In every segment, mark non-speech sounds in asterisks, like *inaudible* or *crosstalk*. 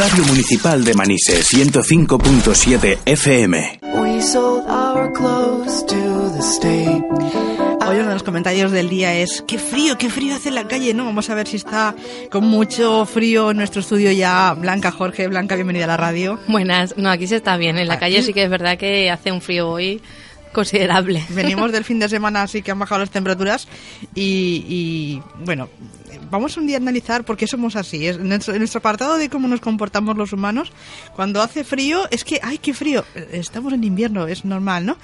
Radio Municipal de Manises 105.7 FM. Hoy uno de los comentarios del día es qué frío, qué frío hace en la calle, ¿no? Vamos a ver si está con mucho frío en nuestro estudio ya. Blanca, Jorge, Blanca, bienvenida a la radio. Buenas, no, aquí se está bien, en la calle sí que es verdad que hace un frío hoy considerable. Venimos *laughs* del fin de semana, así que han bajado las temperaturas y, y bueno, vamos un día a analizar por qué somos así. En nuestro, en nuestro, apartado de cómo nos comportamos los humanos, cuando hace frío, es que, ¡ay, qué frío! Estamos en invierno, es normal, ¿no?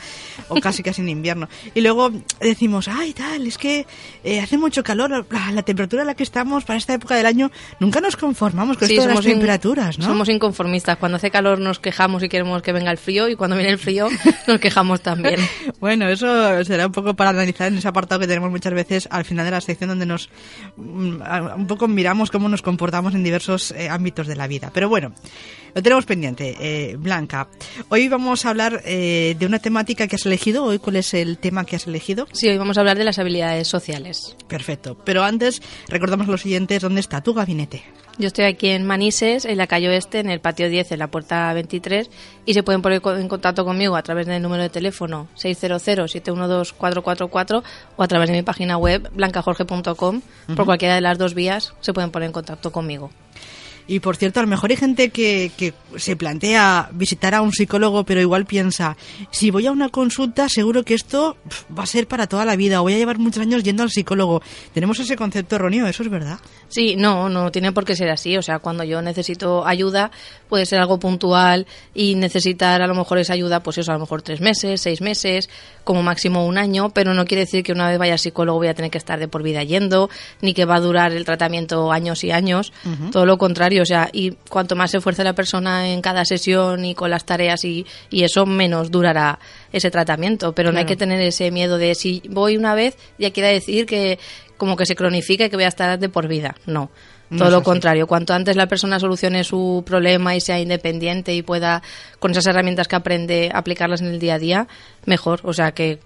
O casi casi en invierno. Y luego decimos, ¡ay, tal! Es que eh, hace mucho calor, la, la, temperatura a la que estamos para esta época del año, nunca nos conformamos con sí, esto de las temperaturas, ¿no? Somos inconformistas. Cuando hace calor nos quejamos y queremos que venga el frío, y cuando viene el frío *laughs* nos quejamos también. bueno, eso será un poco para analizar en ese apartado que tenemos muchas veces al final de la sección donde nos un poco miramos cómo nos comportamos en diversos eh, ámbitos de la vida. Pero bueno, lo tenemos pendiente. Eh, Blanca, hoy vamos a hablar eh, de una temática que has elegido. Hoy, ¿cuál es el tema que has elegido? Sí, hoy vamos a hablar de las habilidades sociales. Perfecto. Pero antes, recordamos a los siguientes, ¿dónde está tu gabinete? Yo estoy aquí en Manises, en la calle Oeste, en el patio 10, en la puerta 23, y se pueden poner en contacto conmigo a través del número de teléfono 600-712-444 o a través de mi página web blancajorge.com. Uh -huh. Por cualquiera de las dos vías se pueden poner en contacto conmigo. Y por cierto, a lo mejor hay gente que, que, se plantea visitar a un psicólogo, pero igual piensa, si voy a una consulta, seguro que esto va a ser para toda la vida, o voy a llevar muchos años yendo al psicólogo. Tenemos ese concepto erróneo, ¿eso es verdad? Sí, no, no tiene por qué ser así. O sea, cuando yo necesito ayuda, puede ser algo puntual y necesitar a lo mejor esa ayuda, pues eso, a lo mejor tres meses, seis meses, como máximo un año, pero no quiere decir que una vez vaya al psicólogo voy a tener que estar de por vida yendo, ni que va a durar el tratamiento años y años. Uh -huh. Todo lo contrario, o sea, y cuanto más se esfuerce la persona en cada sesión y con las tareas y, y eso, menos durará ese tratamiento. Pero claro. no hay que tener ese miedo de si voy una vez, ya quiere decir que como que se cronifica y que voy a estar de por vida. No. Todo no lo contrario, cuanto antes la persona solucione su problema y sea independiente y pueda, con esas herramientas que aprende, aplicarlas en el día a día, mejor. O sea que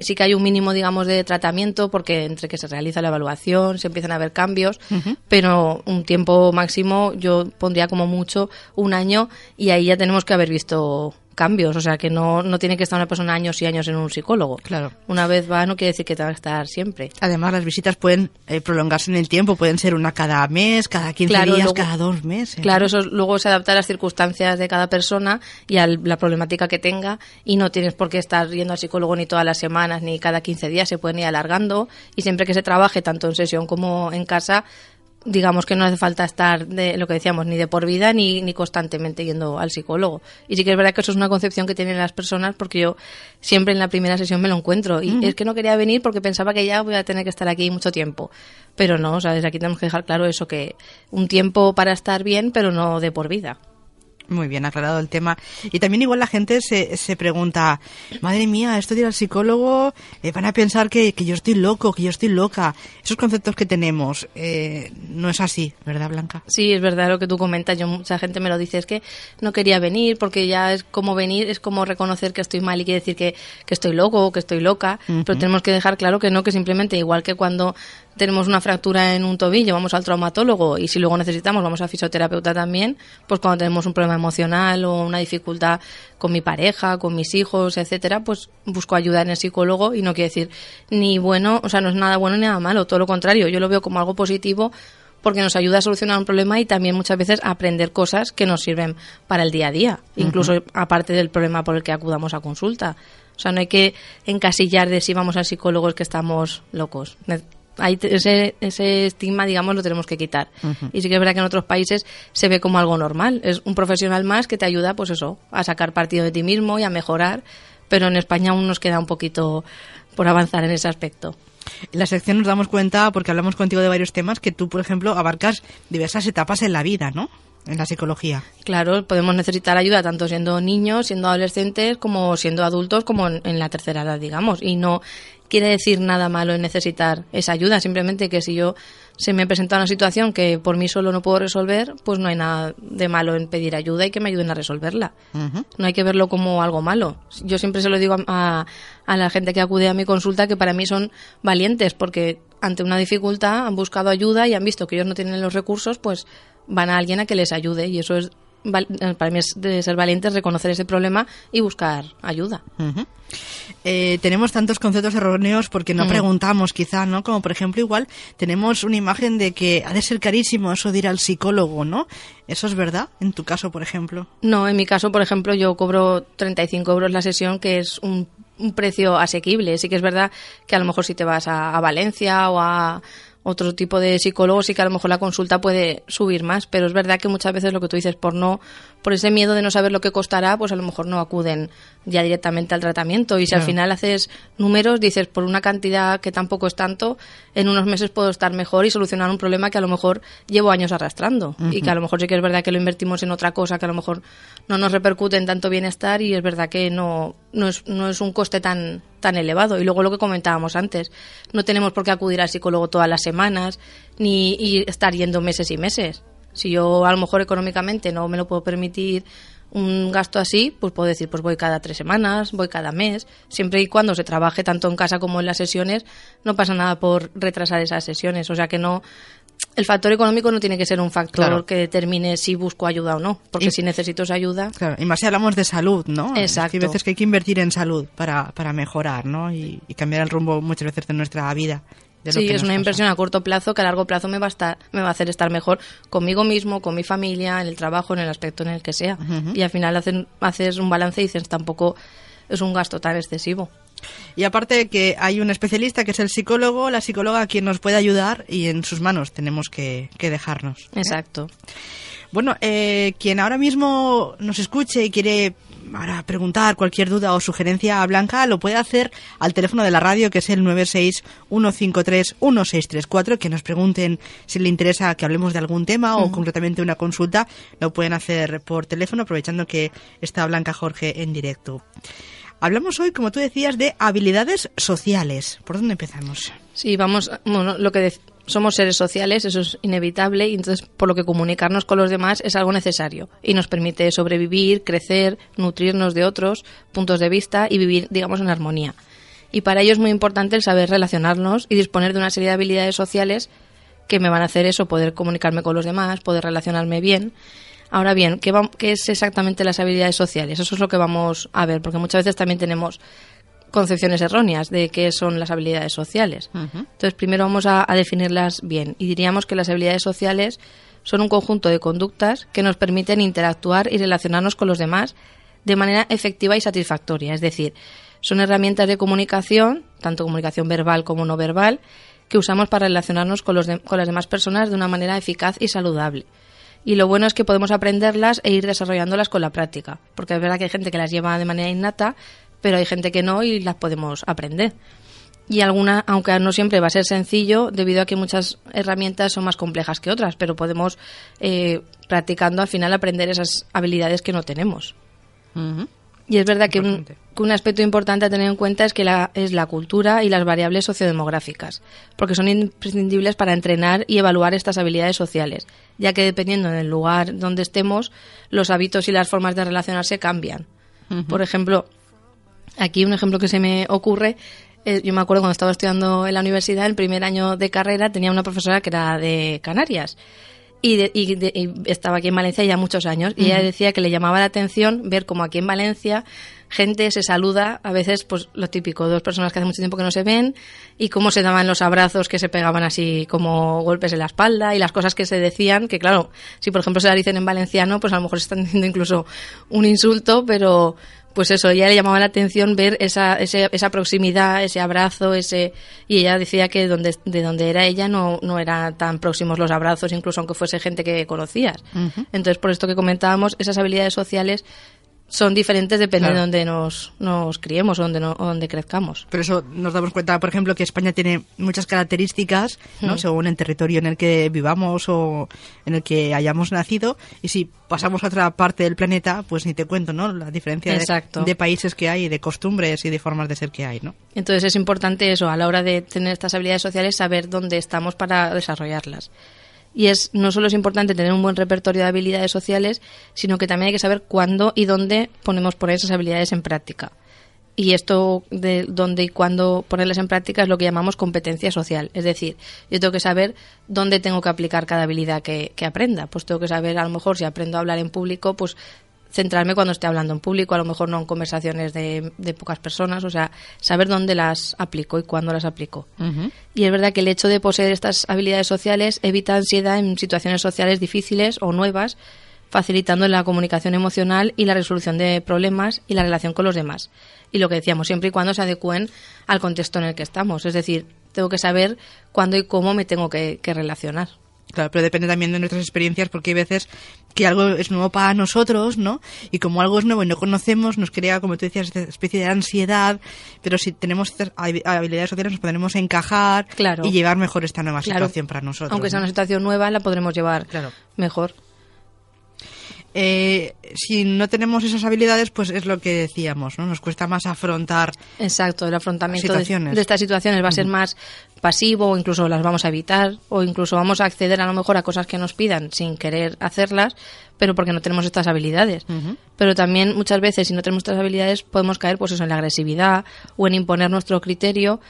sí que hay un mínimo, digamos, de tratamiento porque entre que se realiza la evaluación, se empiezan a ver cambios, uh -huh. pero un tiempo máximo yo pondría como mucho un año y ahí ya tenemos que haber visto cambios, o sea que no, no tiene que estar una persona años y años en un psicólogo. Claro. Una vez va no quiere decir que te va a estar siempre. Además las visitas pueden eh, prolongarse en el tiempo, pueden ser una cada mes, cada 15 claro, días, luego, cada dos meses. Claro, eso luego se adapta a las circunstancias de cada persona y a la problemática que tenga y no tienes por qué estar yendo al psicólogo ni todas las semanas ni cada 15 días, se pueden ir alargando y siempre que se trabaje tanto en sesión como en casa digamos que no hace falta estar de lo que decíamos ni de por vida ni, ni constantemente yendo al psicólogo. Y sí que es verdad que eso es una concepción que tienen las personas porque yo siempre en la primera sesión me lo encuentro. Y es que no quería venir porque pensaba que ya voy a tener que estar aquí mucho tiempo. Pero no, sabes aquí tenemos que dejar claro eso que un tiempo para estar bien pero no de por vida muy bien aclarado el tema. Y también igual la gente se, se pregunta, madre mía, esto de ir al psicólogo, eh, van a pensar que, que, yo estoy loco, que yo estoy loca. Esos conceptos que tenemos, eh, no es así, ¿verdad, Blanca? Sí, es verdad lo que tú comentas. Yo, mucha gente me lo dice, es que no quería venir porque ya es como venir, es como reconocer que estoy mal y quiere decir que, que estoy loco o que estoy loca. Uh -huh. Pero tenemos que dejar claro que no, que simplemente igual que cuando tenemos una fractura en un tobillo, vamos al traumatólogo y si luego necesitamos vamos a fisioterapeuta también, pues cuando tenemos un problema emocional o una dificultad con mi pareja, con mis hijos, etcétera, pues busco ayuda en el psicólogo y no quiere decir ni bueno, o sea, no es nada bueno ni nada malo, todo lo contrario, yo lo veo como algo positivo porque nos ayuda a solucionar un problema y también muchas veces a aprender cosas que nos sirven para el día a día, incluso uh -huh. aparte del problema por el que acudamos a consulta. O sea, no hay que encasillar de si vamos al psicólogo es que estamos locos hay ese, ese estigma, digamos, lo tenemos que quitar. Uh -huh. Y sí que es verdad que en otros países se ve como algo normal. Es un profesional más que te ayuda, pues eso, a sacar partido de ti mismo y a mejorar. Pero en España aún nos queda un poquito por avanzar en ese aspecto. En la sección nos damos cuenta, porque hablamos contigo de varios temas, que tú, por ejemplo, abarcas diversas etapas en la vida, ¿no? En la psicología. Claro, podemos necesitar ayuda tanto siendo niños, siendo adolescentes, como siendo adultos, como en, en la tercera edad, digamos. Y no quiere decir nada malo en necesitar esa ayuda, simplemente que si yo se me presenta una situación que por mí solo no puedo resolver, pues no hay nada de malo en pedir ayuda y que me ayuden a resolverla. Uh -huh. No hay que verlo como algo malo. Yo siempre se lo digo a, a, la gente que acude a mi consulta que para mí son valientes porque ante una dificultad han buscado ayuda y han visto que ellos no tienen los recursos, pues van a alguien a que les ayude y eso es eh, para mí es de ser valientes reconocer ese problema y buscar ayuda. Eh, tenemos tantos conceptos erróneos porque no preguntamos, quizá, ¿no? Como por ejemplo, igual tenemos una imagen de que ha de ser carísimo eso de ir al psicólogo, ¿no? ¿Eso es verdad? En tu caso, por ejemplo. No, en mi caso, por ejemplo, yo cobro 35 euros la sesión, que es un, un precio asequible. Sí que es verdad que a lo mejor si te vas a, a Valencia o a otro tipo de psicólogo, sí que a lo mejor la consulta puede subir más, pero es verdad que muchas veces lo que tú dices, por no, por ese miedo de no saber lo que costará, pues a lo mejor no acuden ya directamente al tratamiento. Y si al final haces números, dices, por una cantidad que tampoco es tanto, en unos meses puedo estar mejor y solucionar un problema que a lo mejor llevo años arrastrando. Y que a lo mejor sí que es verdad que lo invertimos en otra cosa que a lo mejor no nos repercute en tanto bienestar y es verdad que no, no, es, no es un coste tan, tan elevado. Y luego lo que comentábamos antes, no tenemos por qué acudir al psicólogo todas las semanas ni estar yendo meses y meses. Si yo a lo mejor económicamente no me lo puedo permitir un gasto así, pues puedo decir, pues voy cada tres semanas, voy cada mes, siempre y cuando se trabaje tanto en casa como en las sesiones, no pasa nada por retrasar esas sesiones. O sea que no, el factor económico no tiene que ser un factor Claro. que determine si busco ayuda o no, porque Y- si necesito esa ayuda, Claro, y más si hablamos de salud, ¿no? Exacto. Hay veces que hay que invertir en salud para, para mejorar, ¿no? Y, y cambiar el rumbo muchas veces de nuestra vida. de sí, es una pasa. inversión a corto plazo que a largo plazo me va a, estar, me va a hacer estar mejor conmigo mismo, con mi familia, en el trabajo, en el aspecto en el que sea. Y al final haces un balance y dices, tampoco es un gasto tan excesivo. Y aparte que hay un especialista que es el psicólogo, la psicóloga quien nos puede ayudar y en sus manos tenemos que, que dejarnos. ¿eh? Exacto. Bueno, eh, quien ahora mismo nos escuche y quiere ahora preguntar cualquier duda o sugerencia a Blanca, lo puede hacer al teléfono de la radio, que es el 961531634, que nos pregunten si le interesa que hablemos de algún tema o concretamente una consulta, lo pueden hacer por teléfono, aprovechando que está Blanca Jorge en directo. Hablamos hoy, como tú decías, de habilidades sociales. ¿Por dónde empezamos? Sí, vamos, bueno, lo que somos seres sociales, eso es inevitable, y entonces por lo que comunicarnos con los demás es algo necesario y nos permite sobrevivir, crecer, nutrirnos de otros puntos de vista y vivir, digamos, en armonía. Y para ello es muy importante el saber relacionarnos y disponer de una serie de habilidades sociales que me van a hacer eso, poder comunicarme con los demás, poder relacionarme bien. Ahora bien, ¿qué, va- qué es exactamente las habilidades sociales? Eso es lo que vamos a ver, porque muchas veces también tenemos concepciones erróneas de qué son las habilidades sociales. Entonces, primero vamos a, a definirlas bien y diríamos que las habilidades sociales son un conjunto de conductas que nos permiten interactuar y relacionarnos con los demás de manera efectiva y satisfactoria. Es decir, son herramientas de comunicación, tanto comunicación verbal como no verbal, que usamos para relacionarnos con, los de- con las demás personas de una manera eficaz y saludable. Y lo bueno es que podemos aprenderlas e ir desarrollándolas con la práctica, porque es verdad que hay gente que las lleva de manera innata, pero hay gente que no y las podemos aprender. Y alguna, aunque no siempre va a ser sencillo, debido a que muchas herramientas son más complejas que otras, pero podemos, eh, practicando, al final aprender esas habilidades que no tenemos. Y es verdad que un, que un aspecto importante a tener en cuenta es que la, es la cultura y las variables sociodemográficas, porque son imprescindibles para entrenar y evaluar estas habilidades sociales, ya que dependiendo del lugar donde estemos, los hábitos y las formas de relacionarse cambian. Por ejemplo, aquí un ejemplo que se me ocurre, eh, yo me acuerdo cuando estaba estudiando en la universidad, el primer año de carrera, tenía una profesora que era de Canarias. Y, de- y de- y estaba aquí en Valencia ya muchos años y ella decía que le llamaba la atención ver como aquí en Valencia gente se saluda a veces pues lo típico dos personas que hace mucho tiempo que no se ven y cómo se daban los abrazos que se pegaban así como golpes en la espalda y las cosas que se decían que claro si por ejemplo se la dicen en valenciano pues a lo mejor están diciendo incluso un insulto pero pues eso, ella le llamaba la atención ver esa, ese- esa proximidad, ese abrazo, ese y ella decía que donde, de donde era ella no, no eran tan próximos los abrazos, incluso aunque fuese gente que conocías. Entonces, por esto que comentábamos, esas habilidades sociales son diferentes depende Claro. de donde nos, nos criemos o donde, no, donde crezcamos. Por eso nos damos cuenta, por ejemplo, que España tiene muchas características, ¿no? Mm. Según el territorio en el que vivamos o en el que hayamos nacido. Y si pasamos a otra parte del planeta, pues ni te cuento, ¿no? La diferencia de, de países que hay, de costumbres y de formas de ser que hay, ¿no? Entonces es importante eso, a la hora de tener estas habilidades sociales, saber dónde estamos para desarrollarlas. Y es no solo es importante tener un buen repertorio de habilidades sociales, sino que también hay que saber cuándo y dónde ponemos por esas habilidades en práctica. y esto de dónde y cuándo ponerlas en práctica es lo que llamamos competencia social. Es decir, yo tengo que saber dónde tengo que aplicar cada habilidad que, que aprenda. Pues tengo que saber, a lo mejor, si aprendo a hablar en público, pues centrarme cuando esté hablando en público, a lo mejor no en conversaciones de, de pocas personas, o sea, saber dónde las aplico y cuándo las aplico. Y es verdad que el hecho de poseer estas habilidades sociales evita ansiedad en situaciones sociales difíciles o nuevas, facilitando la comunicación emocional y la resolución de problemas y la relación con los demás. Y lo que decíamos, siempre y cuando se adecúen al contexto en el que estamos. Es decir, tengo que saber cuándo y cómo me tengo que, que relacionar. Claro, pero depende también de nuestras experiencias porque hay veces que algo es nuevo para nosotros, ¿no? Y como algo es nuevo y no conocemos, nos crea, como tú decías, esta especie de ansiedad, pero si tenemos estas habi- habilidades sociales nos podremos encajar Claro. y llevar mejor esta nueva Claro. situación para nosotros. Aunque sea una situación nueva, la podremos llevar Claro. mejor. Eh, si no tenemos esas habilidades, pues es lo que decíamos, ¿no? Nos cuesta más afrontar. Exacto, el afrontamiento de, Situaciones. de estas situaciones va a ser más pasivo o incluso las vamos a evitar o incluso vamos a acceder a lo mejor a cosas que nos pidan sin querer hacerlas, pero porque no tenemos estas habilidades. Pero también muchas veces si no tenemos estas habilidades podemos caer pues eso en la agresividad o en imponer nuestro criterio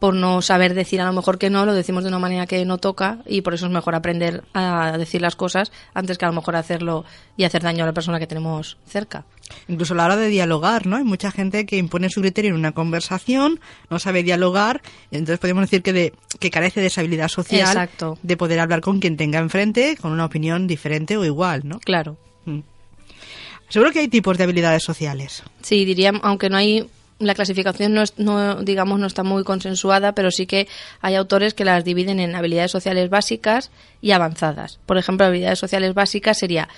por no saber decir a lo mejor que no, lo decimos de una manera que no toca y por eso es mejor aprender a decir las cosas antes que a lo mejor hacerlo y hacer daño a la persona que tenemos cerca. Incluso a la hora de dialogar, ¿no? Hay mucha gente que impone su criterio en una conversación, no sabe dialogar, entonces podemos decir que, de, que carece de esa habilidad social Exacto. de poder hablar con quien tenga enfrente con una opinión diferente o igual, ¿no? Claro. Mm. Seguro que hay tipos de habilidades sociales. Sí, diría, aunque no hay la clasificación no, es- no digamos no está muy consensuada, pero sí que hay autores que las dividen en habilidades sociales básicas y avanzadas. Por ejemplo, habilidades sociales básicas sería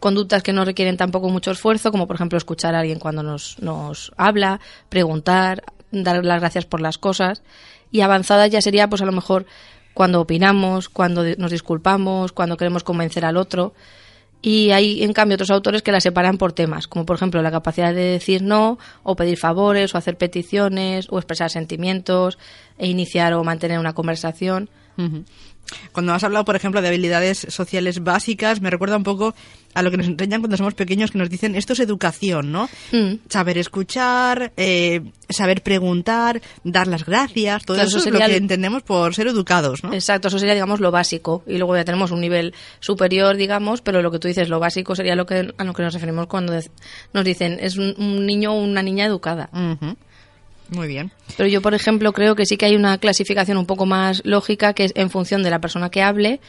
conductas que no requieren tampoco mucho esfuerzo, como por ejemplo escuchar a alguien cuando nos, nos habla, preguntar, dar las gracias por las cosas. Y avanzadas ya sería, pues a lo mejor, cuando opinamos, cuando nos disculpamos, cuando queremos convencer al otro. Y hay, en cambio, otros autores que la separan por temas, como por ejemplo la capacidad de decir no, o pedir favores, o hacer peticiones, o expresar sentimientos, e iniciar o mantener una conversación. Cuando has hablado, por ejemplo, de habilidades sociales básicas, me recuerda un poco a lo que nos enseñan cuando somos pequeños, que nos dicen esto es educación, ¿no? Mm. Saber escuchar, eh, saber preguntar, dar las gracias, todo Claro, eso, eso es lo que el- entendemos por ser educados, ¿no? Exacto, eso sería, digamos, lo básico. Y luego ya tenemos un nivel superior, digamos, pero lo que tú dices, lo básico sería lo que, a lo que nos referimos cuando nos dicen es un, un niño o una niña educada. Muy bien. Pero yo, por ejemplo, creo que sí que hay una clasificación un poco más lógica que es en función de la persona que hable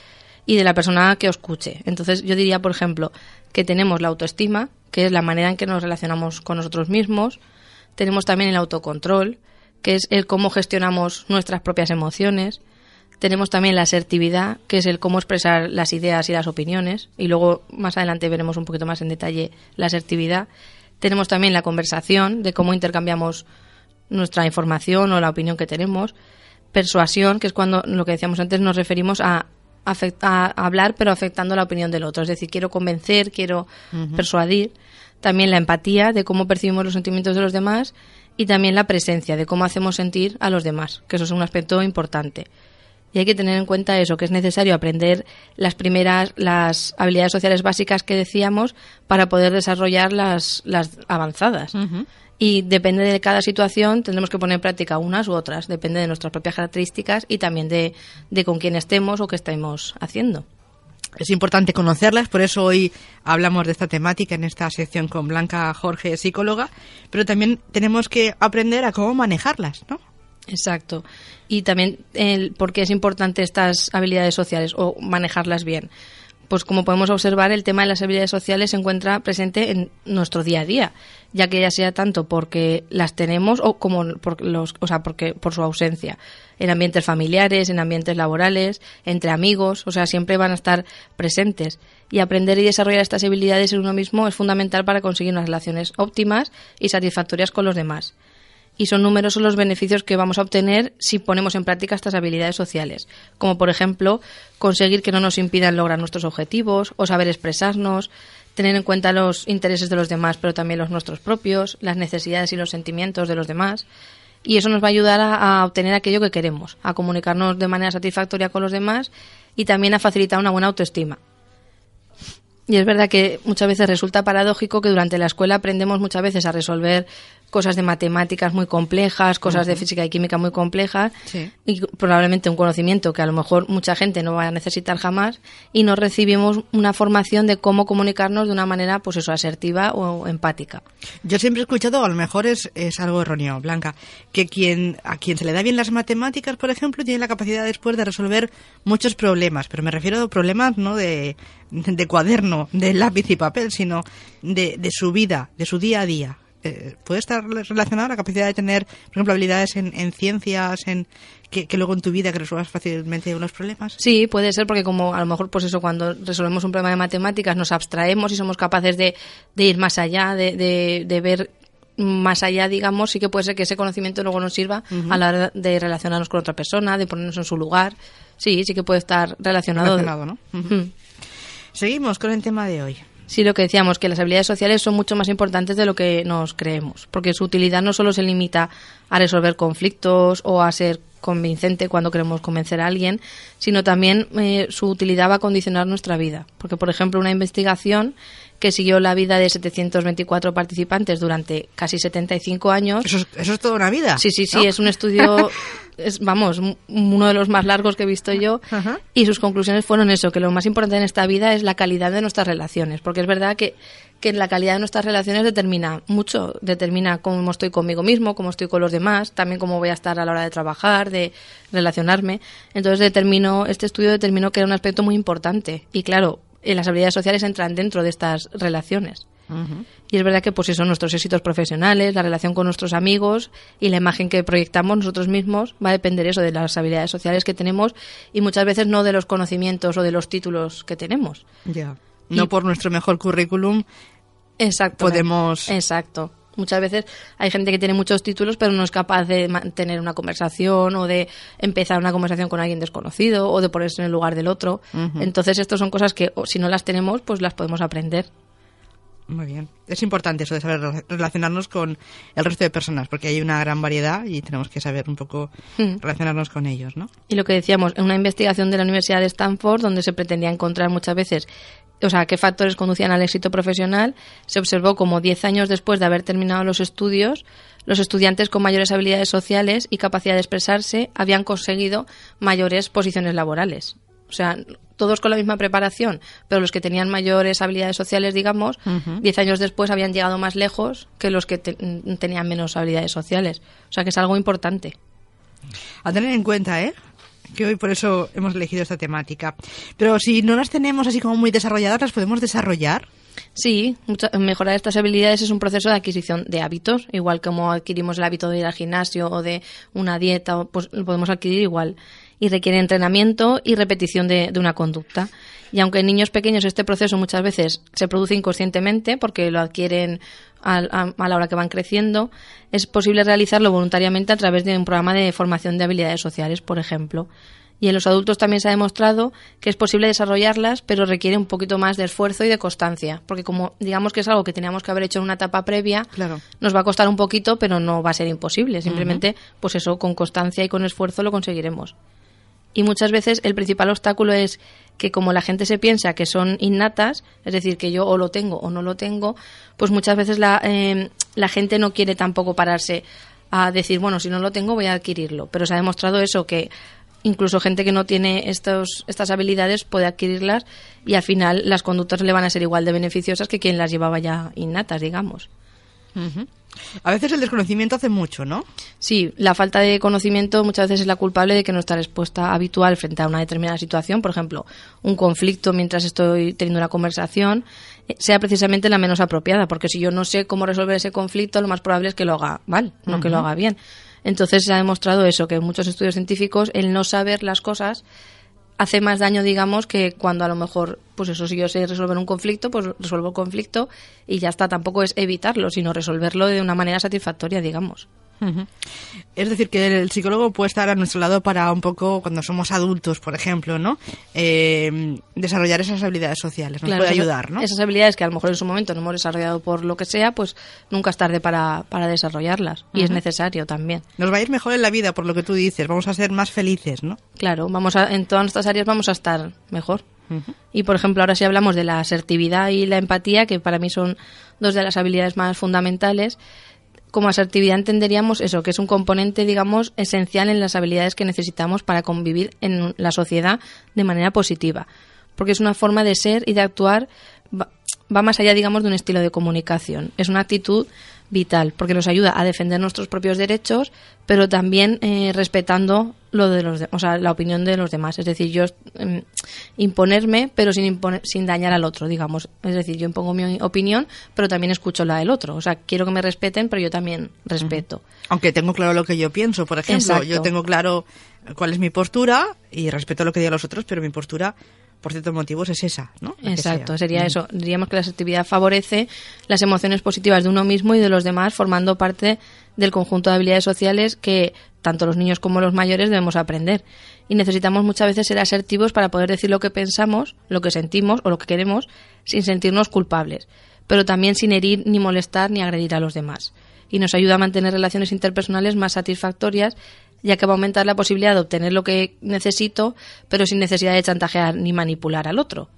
y de la persona que escuche. Entonces, yo diría, por ejemplo, que tenemos la autoestima, que es la manera en que nos relacionamos con nosotros mismos. Tenemos también el autocontrol, que es el cómo gestionamos nuestras propias emociones. Tenemos también la asertividad, que es el cómo expresar las ideas y las opiniones. Y luego, más adelante, veremos un poquito más en detalle la asertividad. Tenemos también la conversación, de cómo intercambiamos nuestra información o la opinión que tenemos. Persuasión, que es cuando lo que decíamos antes nos referimos a, a hablar pero afectando la opinión del otro. Es decir, quiero convencer, quiero persuadir. También la empatía, de cómo percibimos los sentimientos de los demás. Y también la presencia, de cómo hacemos sentir a los demás, que eso es un aspecto importante. Y hay que tener en cuenta eso, que es necesario aprender las primeras, las habilidades sociales básicas que decíamos para poder desarrollar las, las avanzadas. Y depende de cada situación, tendremos que poner en práctica unas u otras, depende de nuestras propias características y también de, de con quién estemos o qué estemos haciendo. Es importante conocerlas, por eso hoy hablamos de esta temática en esta sección con Blanca Jorge, psicóloga, pero también tenemos que aprender a cómo manejarlas, ¿no? Exacto. Y también el, por qué es importante estas habilidades sociales o manejarlas bien. Pues como podemos observar, el tema de las habilidades sociales se encuentra presente en nuestro día a día, ya que ya sea tanto porque las tenemos o como por los, o sea, porque por su ausencia, en ambientes familiares, en ambientes laborales, entre amigos, o sea, siempre van a estar presentes. Y aprender y desarrollar estas habilidades en uno mismo es fundamental para conseguir unas relaciones óptimas y satisfactorias con los demás y son numerosos los beneficios que vamos a obtener si ponemos en práctica estas habilidades sociales, como por ejemplo conseguir que no nos impidan lograr nuestros objetivos o saber expresarnos, tener en cuenta los intereses de los demás, pero también los nuestros propios, las necesidades y los sentimientos de los demás. Y eso nos va a ayudar a, a obtener aquello que queremos, a comunicarnos de manera satisfactoria con los demás y también a facilitar una buena autoestima. Y es verdad que muchas veces resulta paradójico que durante la escuela aprendemos muchas veces a resolver cosas de matemáticas muy complejas, cosas de física y química muy complejas Sí. y probablemente un conocimiento que a lo mejor mucha gente no va a necesitar jamás y no recibimos una formación de cómo comunicarnos de una manera pues eso asertiva o empática. Yo siempre he escuchado, a lo mejor es, es algo erróneo, Blanca, que quien a quien se le da bien las matemáticas, por ejemplo, tiene la capacidad después de resolver muchos problemas, pero me refiero a problemas no de, de cuaderno, de lápiz y papel, sino de, de su vida, de su día a día. Eh, ¿Puede estar relacionado la capacidad de tener, por ejemplo, habilidades en, en ciencias, en que, que luego en tu vida que resuelvas fácilmente unos problemas? Sí, puede ser porque como a lo mejor pues eso cuando resolvemos un problema de matemáticas nos abstraemos y somos capaces de, de ir más allá, de, de, de ver más allá, digamos, sí que puede ser que ese conocimiento luego nos sirva a la hora de relacionarnos con otra persona, de ponernos en su lugar. Sí, sí que puede estar relacionado. Relacionado. Seguimos con el tema de hoy. Sí, lo que decíamos, que las habilidades sociales son mucho más importantes de lo que nos creemos, porque su utilidad no solo se limita a resolver conflictos o a ser convincente cuando queremos convencer a alguien, sino también eh, su utilidad va a condicionar nuestra vida. Porque, por ejemplo, una investigación que siguió la vida de 724 participantes durante casi 75 años. Eso es, eso es toda una vida. Sí, sí, sí, ¿no? es un estudio, *laughs* es, vamos, uno de los más largos que he visto yo. Y sus conclusiones fueron eso, que lo más importante en esta vida es la calidad de nuestras relaciones. Porque es verdad que, que la calidad de nuestras relaciones determina mucho, determina cómo estoy conmigo mismo, cómo estoy con los demás, también cómo voy a estar a la hora de trabajar, de relacionarme. Entonces determinó, este estudio determinó que era un aspecto muy importante. Y claro, eh, las habilidades sociales entran dentro de estas relaciones. Y es verdad que pues eso, nuestros éxitos profesionales, la relación con nuestros amigos y la imagen que proyectamos nosotros mismos va a depender eso de las habilidades sociales que tenemos y muchas veces no de los conocimientos o de los títulos que tenemos. Ya. No Y- por nuestro mejor currículum. Exacto. Podemos- Exacto. Muchas veces hay gente que tiene muchos títulos pero no es capaz de mantener una conversación o de empezar una conversación con alguien desconocido o de ponerse en el lugar del otro. Entonces, estas son cosas que si no las tenemos, pues las podemos aprender. Muy bien. Es importante eso de saber re- relacionarnos con el resto de personas, porque hay una gran variedad y tenemos que saber un poco Mm. relacionarnos con ellos, ¿no? Y lo que decíamos, en una investigación de la Universidad de Stanford, donde se pretendía encontrar muchas veces, o sea, qué factores conducían al éxito profesional, se observó como 10 años después de haber terminado los estudios, los estudiantes con mayores habilidades sociales y capacidad de expresarse habían conseguido mayores posiciones laborales. O sea, todos con la misma preparación, pero los que tenían mayores habilidades sociales, digamos, 10 años después habían llegado más lejos que los que te- tenían menos habilidades sociales. O sea, que es algo importante. A tener en cuenta, ¿eh? Que hoy por eso hemos elegido esta temática. Pero si no las tenemos así como muy desarrolladas, ¿las podemos desarrollar? Sí, mucha- mejorar estas habilidades es un proceso de adquisición de hábitos, igual como adquirimos el hábito de ir al gimnasio o de una dieta, pues lo podemos adquirir igual. Y requiere entrenamiento y repetición de, de una conducta. Y aunque en niños pequeños este proceso muchas veces se produce inconscientemente porque lo adquieren a, a la hora que van creciendo, es posible realizarlo voluntariamente a través de un programa de formación de habilidades sociales, por ejemplo. Y en los adultos también se ha demostrado que es posible desarrollarlas, pero requiere un poquito más de esfuerzo y de constancia, porque como digamos que es algo que teníamos que haber hecho en una etapa previa, Claro. nos va a costar un poquito, pero no va a ser imposible. Simplemente, pues eso, con constancia y con esfuerzo lo conseguiremos. Y muchas veces el principal obstáculo es que como la gente se piensa que son innatas, es decir, que yo o lo tengo o no lo tengo, pues muchas veces la, eh, la gente no quiere tampoco pararse a decir, bueno, si no lo tengo voy a adquirirlo. Pero se ha demostrado eso, que incluso gente que no tiene estos, estas habilidades puede adquirirlas y al final las conductas le van a ser igual de beneficiosas que quien las llevaba ya innatas, digamos. A veces el desconocimiento hace mucho, ¿no? Sí, la falta de conocimiento muchas veces es la culpable de que nuestra respuesta habitual frente a una determinada situación, por ejemplo, un conflicto mientras estoy teniendo una conversación, eh, sea precisamente la menos apropiada, porque si yo no sé cómo resolver ese conflicto, lo más probable es que lo haga mal, no que lo haga bien. Entonces se ha demostrado eso, que en muchos estudios científicos el no saber las cosas hace más daño, digamos, que cuando a lo mejor, pues eso, si yo sé resolver un conflicto, pues resuelvo el conflicto y ya está. Tampoco es evitarlo, sino resolverlo de una manera satisfactoria, digamos. Es decir, que el psicólogo puede estar a nuestro lado para un poco, cuando somos adultos, por ejemplo, ¿no? Eh, desarrollar esas habilidades sociales, nos Claro, puede ayudar, ¿no? Esas habilidades que a lo mejor en su momento no hemos desarrollado por lo que sea, pues nunca es tarde para, para desarrollarlas. Y es necesario también. Nos va a ir mejor en la vida, por lo que tú dices, vamos a ser más felices, ¿no? Claro, vamos a, en todas nuestras áreas vamos a estar mejor. Y por ejemplo, ahora sí hablamos de la asertividad y la empatía, que para mí son dos de las habilidades más fundamentales. Como asertividad entenderíamos eso, que es un componente, digamos, esencial en las habilidades que necesitamos para convivir en la sociedad de manera positiva. Porque es una forma de ser y de actuar, va, va más allá, digamos, de un estilo de comunicación. Es una actitud vital, porque nos ayuda a defender nuestros propios derechos, pero también eh, respetando lo de los, de- o sea, la opinión de los demás. Es decir, yo em, imponerme, pero sin imponer- sin dañar al otro, digamos. Es decir, yo impongo mi opinión, pero también escucho la del otro. O sea, quiero que me respeten, pero yo también respeto. Aunque tengo claro lo que yo pienso, por ejemplo, Exacto. yo tengo claro cuál es mi postura y respeto lo que digan los otros, pero mi postura, por ciertos motivos, es esa, ¿no? La Exacto, sería eso. Diríamos que la asertividad favorece las emociones positivas de uno mismo y de los demás, formando parte del conjunto de habilidades sociales que tanto los niños como los mayores debemos aprender. Y necesitamos muchas veces ser asertivos para poder decir lo que pensamos, lo que sentimos o lo que queremos sin sentirnos culpables, pero también sin herir ni molestar ni agredir a los demás. Y nos ayuda a mantener relaciones interpersonales más satisfactorias ya que va a aumentar la posibilidad de obtener lo que necesito, pero sin necesidad de chantajear ni manipular al otro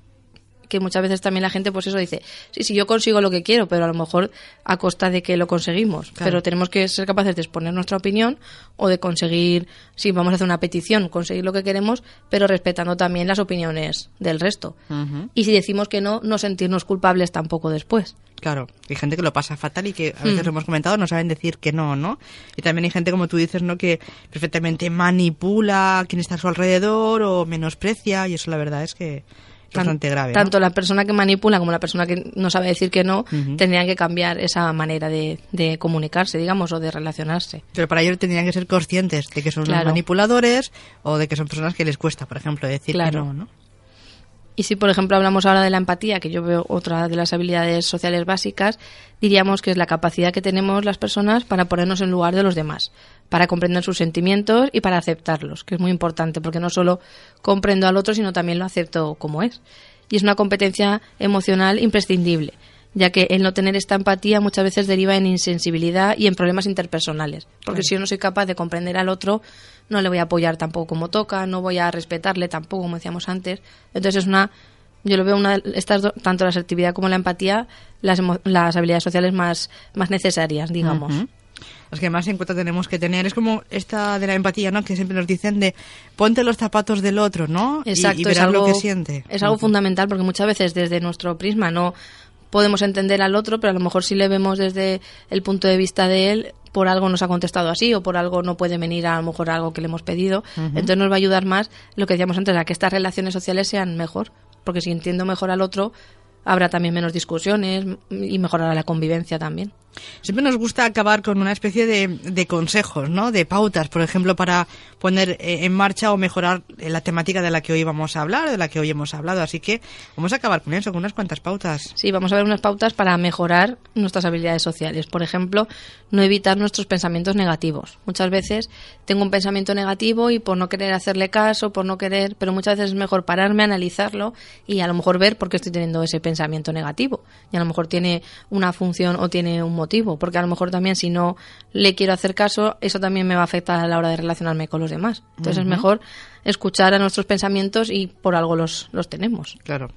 que muchas veces también la gente pues eso dice, sí, sí, yo consigo lo que quiero, pero a lo mejor a costa de que lo conseguimos. Claro. Pero tenemos que ser capaces de exponer nuestra opinión o de conseguir, si vamos a hacer una petición, conseguir lo que queremos, pero respetando también las opiniones del resto. Y si decimos que no, no sentirnos culpables tampoco después. Claro, hay gente que lo pasa fatal y que a veces Hmm. lo hemos comentado, no saben decir que no, ¿no? Y también hay gente, como tú dices, ¿no? Que perfectamente manipula a quien está a su alrededor o menosprecia y eso la verdad es que Tan- bastante grave. ¿no? Tanto la persona que manipula como la persona que no sabe decir que no tendrían que cambiar esa manera de, de comunicarse, digamos, o de relacionarse. Pero para ello tendrían que ser conscientes de que son Claro. manipuladores o de que son personas que les cuesta, por ejemplo, decir Claro. que no, ¿no? Y si, por ejemplo, hablamos ahora de la empatía, que yo veo otra de las habilidades sociales básicas, diríamos que es la capacidad que tenemos las personas para ponernos en lugar de los demás, para comprender sus sentimientos y para aceptarlos, que es muy importante, porque no solo comprendo al otro, sino también lo acepto como es. Y es una competencia emocional imprescindible, ya que el no tener esta empatía muchas veces deriva en insensibilidad y en problemas interpersonales, porque si yo no soy capaz de comprender al otro, no le voy a apoyar tampoco como toca, no voy a respetarle tampoco, como decíamos antes. Entonces es una, yo lo veo una estas tanto la asertividad como la empatía, las, las habilidades sociales más, más necesarias, digamos. Las que más en cuenta tenemos que tener. Es como esta de la empatía, ¿no? Que siempre nos dicen de ponte los zapatos del otro, ¿no? Y- Exacto, y, es verás algo, lo que siente. es algo fundamental porque muchas veces desde nuestro prisma no podemos entender al otro, pero a lo mejor si le vemos desde el punto de vista de él, por algo nos ha contestado así o por algo no puede venir a lo mejor algo que le hemos pedido. Entonces nos va a ayudar más lo que decíamos antes, a que estas relaciones sociales sean mejor, porque si entiendo mejor al otro, habrá también menos discusiones y mejorará la convivencia también. Siempre nos gusta acabar con una especie de, de consejos, ¿no? De pautas, por ejemplo, para poner eh, en marcha o mejorar eh, la temática de la que hoy vamos a hablar, de la que hoy hemos hablado. Así que vamos a acabar con eso, con unas cuantas pautas. Sí, vamos a ver unas pautas para mejorar nuestras habilidades sociales. Por ejemplo, no evitar nuestros pensamientos negativos. Muchas veces tengo un pensamiento negativo y por no querer hacerle caso, por no querer, pero muchas veces es mejor pararme, analizarlo y a lo mejor ver por qué estoy teniendo ese pensamiento negativo. Y a lo mejor tiene una función o tiene un motivo, porque a lo mejor también si no le quiero hacer caso, eso también me va a afectar a la hora de relacionarme con los demás. Entonces es mejor escuchar a nuestros pensamientos y por algo los, los tenemos. Claro.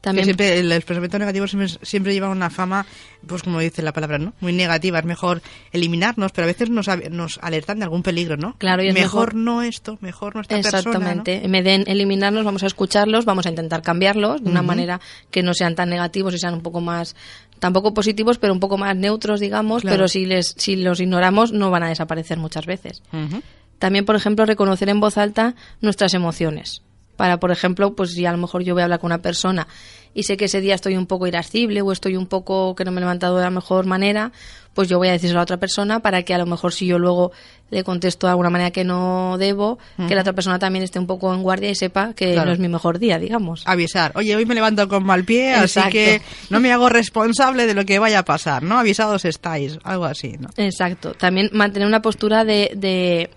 También Que siempre el, el pensamiento negativo siempre, siempre lleva una fama, pues como dice la palabra, ¿no? Muy negativa. Es mejor eliminarnos, pero a veces nos, nos alertan de algún peligro, ¿no? Claro, y es mejor, mejor- no esto, mejor no esta persona. Exactamente. En vez de eliminarlos, vamos a escucharlos, vamos a intentar cambiarlos de una manera que no sean tan negativos y sean un poco más, tampoco positivos, pero un poco más neutros, digamos. Claro. Pero si les, si los ignoramos, no van a desaparecer muchas veces. También, por ejemplo, reconocer en voz alta nuestras emociones. Para, por ejemplo, pues si a lo mejor yo voy a hablar con una persona y sé que ese día estoy un poco irascible o estoy un poco que no me he levantado de la mejor manera, pues yo voy a decirlo a la otra persona para que a lo mejor si yo luego le contesto de alguna manera que no debo, que la otra persona también esté un poco en guardia y sepa que Claro. no es mi mejor día, digamos. Avisar. Oye, hoy me levanto con mal pie, así que no me hago responsable de lo que vaya a pasar, ¿no? Avisados estáis, algo así, ¿no? Exacto. También mantener una postura de, de,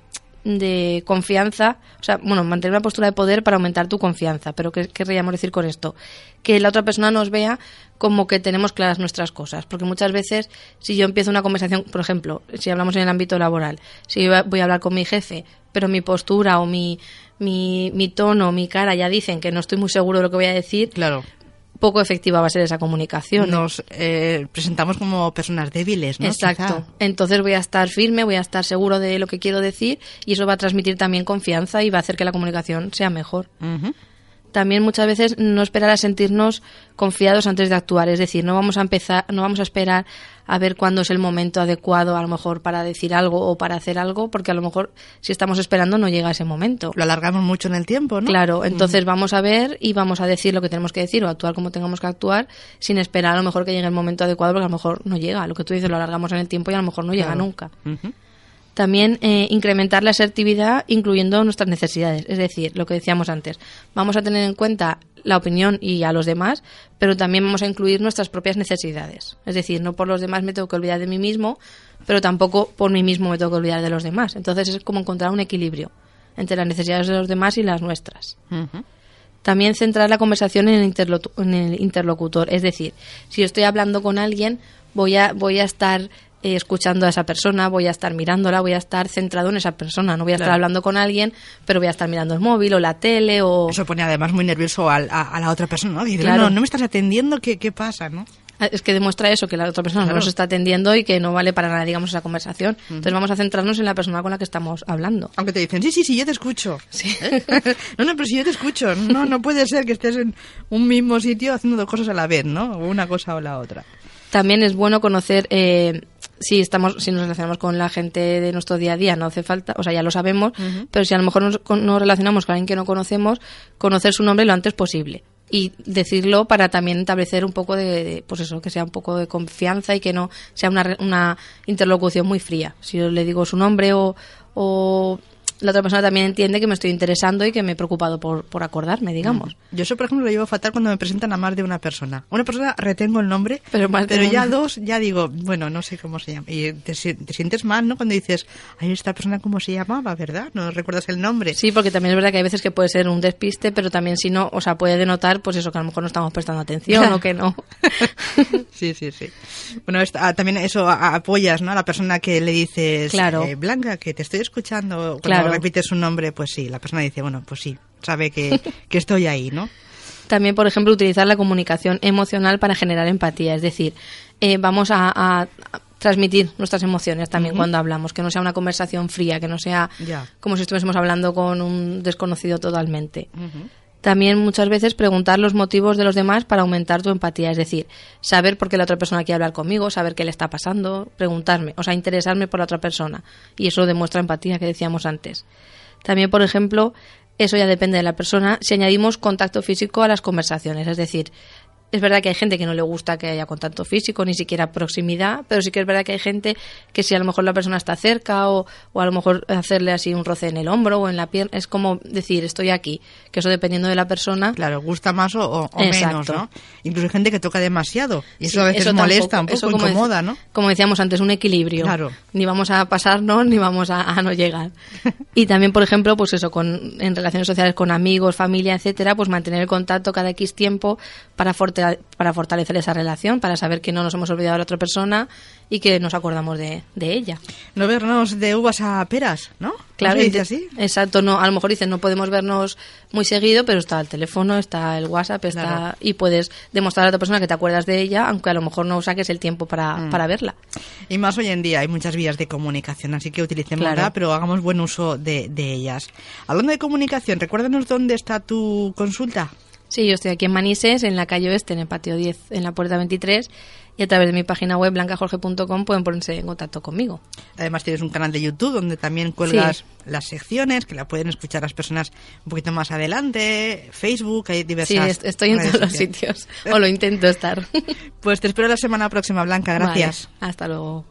de confianza, o sea, bueno, mantener una postura de poder para aumentar tu confianza. Pero ¿qué querríamos decir con esto? Que la otra persona nos vea como que tenemos claras nuestras cosas. Porque muchas veces, si yo empiezo una conversación, por ejemplo, si hablamos en el ámbito laboral, si voy a hablar con mi jefe, pero mi postura o mi, mi, mi tono, mi cara ya dicen que no estoy muy seguro de lo que voy a decir, Claro. Poco efectiva va a ser esa comunicación. Nos eh, presentamos como personas débiles, ¿no? Exacto. Quizá. Entonces voy a estar firme, voy a estar seguro de lo que quiero decir y eso va a transmitir también confianza y va a hacer que la comunicación sea mejor. También muchas veces no esperar a sentirnos confiados antes de actuar, es decir, no vamos a empezar, no vamos a esperar a ver cuándo es el momento adecuado a lo mejor para decir algo o para hacer algo, porque a lo mejor si estamos esperando no llega ese momento. Lo alargamos mucho en el tiempo, ¿no? Claro, entonces vamos a ver y vamos a decir lo que tenemos que decir o actuar como tengamos que actuar sin esperar a lo mejor que llegue el momento adecuado porque a lo mejor no llega. Lo que tú dices lo alargamos en el tiempo y a lo mejor no llega Claro. nunca. También eh, incrementar la asertividad incluyendo nuestras necesidades. Es decir, lo que decíamos antes, vamos a tener en cuenta la opinión y a los demás, pero también vamos a incluir nuestras propias necesidades. Es decir, no por los demás me tengo que olvidar de mí mismo, pero tampoco por mí mismo me tengo que olvidar de los demás. Entonces es como encontrar un equilibrio entre las necesidades de los demás y las nuestras. También centrar la conversación en el, en el interlocutor. Es decir, si estoy hablando con alguien, voy a, voy a estar eh, escuchando a esa persona, voy a estar mirándola, voy a estar centrado en esa persona. No voy a estar Claro. hablando con alguien, pero voy a estar mirando el móvil o la tele o... Eso pone además muy nervioso al- a, a la otra persona, ¿no? Dice, Claro. no, no me estás atendiendo, ¿qué, qué pasa, no? Ah, Es que demuestra eso, que la otra persona Claro. no nos está atendiendo y que no vale para nada, digamos, esa conversación. Entonces vamos a centrarnos en la persona con la que estamos hablando. Aunque te dicen, sí, sí, sí, yo te escucho. Sí. *laughs* no, no, pero si yo te escucho. No, no puede ser que estés en un mismo sitio haciendo dos cosas a la vez, ¿no? Una cosa o la otra. También es bueno conocer eh, si estamos, si nos relacionamos con la gente de nuestro día a día, no hace falta, o sea, ya lo sabemos, pero si a lo mejor nos, nos relacionamos con alguien que no conocemos, conocer su nombre lo antes posible y decirlo para también establecer un poco de, de, pues eso, que sea un poco de confianza y que no sea una, una interlocución muy fría. Si yo le digo su nombre o, o la otra persona también entiende que me estoy interesando y que me he preocupado por, por acordarme, digamos. Yo eso, por ejemplo, lo llevo fatal cuando me presentan a más de una persona. Una persona retengo el nombre, Pero más de ya una. dos, ya digo, bueno, no sé cómo se llama. Y te, te sientes mal, ¿no? Cuando dices, ay, esta persona cómo se llamaba, ¿verdad? No recuerdas el nombre. Sí, porque también es verdad que hay veces que puede ser un despiste, pero también si no, o sea, puede denotar, pues eso, que a lo mejor no estamos prestando atención o que no. *laughs* sí, sí, sí. Bueno, esta- ah, también eso a- apoyas, ¿no? A la persona que le dices, Claro. eh, Blanca, que te estoy escuchando. Claro. Repites su nombre, pues sí, la persona dice, bueno, pues sí, sabe que, *laughs* que estoy ahí, ¿no? También, por ejemplo, utilizar la comunicación emocional para generar empatía, es decir, eh, vamos a, transmitir nuestras emociones también cuando hablamos, que no sea una conversación fría, que no sea Ya. como si estuviésemos hablando con un desconocido totalmente. También muchas veces preguntar los motivos de los demás para aumentar tu empatía, es decir, saber por qué la otra persona quiere hablar conmigo, saber qué le está pasando, preguntarme, o sea, interesarme por la otra persona. Y eso demuestra empatía que decíamos antes. También, por ejemplo, eso ya depende de la persona, si añadimos contacto físico a las conversaciones, es decir, es verdad que hay gente que no le gusta que haya contacto físico, ni siquiera proximidad, pero sí que es verdad que hay gente que si a lo mejor la persona está cerca o, o a lo mejor hacerle así un roce en el hombro o en la pierna, es como decir estoy aquí, que eso dependiendo de la persona. Claro, gusta más o, o- menos, ¿no? Incluso hay gente que toca demasiado. Y eso Sí, a veces eso molesta tampoco, un poco, eso como incomoda, ¿no? Como decíamos antes, un equilibrio. Claro. Ni vamos a pasarnos ni vamos a, a no llegar. *laughs* Y también, por ejemplo, pues eso, con, en relaciones sociales con amigos, familia, etcétera, pues mantener el contacto cada X tiempo para, forta- para fortalecer esa relación, para saber que no nos hemos olvidado de la otra persona y que nos acordamos de, de ella. No vernos de uvas a peras, ¿no? Claro, ¿No dice así? Exacto, no, a lo mejor dicen no podemos vernos muy seguido, pero está el teléfono, está el WhatsApp, está Claro. y puedes demostrar a la otra persona que te acuerdas de ella, aunque a lo mejor no saques el tiempo para, Mm. para verla. Y más hoy en día hay muchas vías de comunicación, así que utilicémosla, Claro. pero hagamos buen uso de, de ellas. Hablando de comunicación, recuérdanos dónde está tu consulta. Sí, yo estoy aquí en Manises, en la calle Oeste, en el patio 10, en la puerta 23, y a través de mi página web blancajorge.com pueden ponerse en contacto conmigo. Además tienes un canal de YouTube donde también cuelgas las secciones, que la pueden escuchar las personas un poquito más adelante, Facebook, hay diversas Sí, est- estoy en todos los sitios, o lo intento estar. *laughs* Pues te espero la semana próxima, Blanca, gracias. Vale, hasta luego.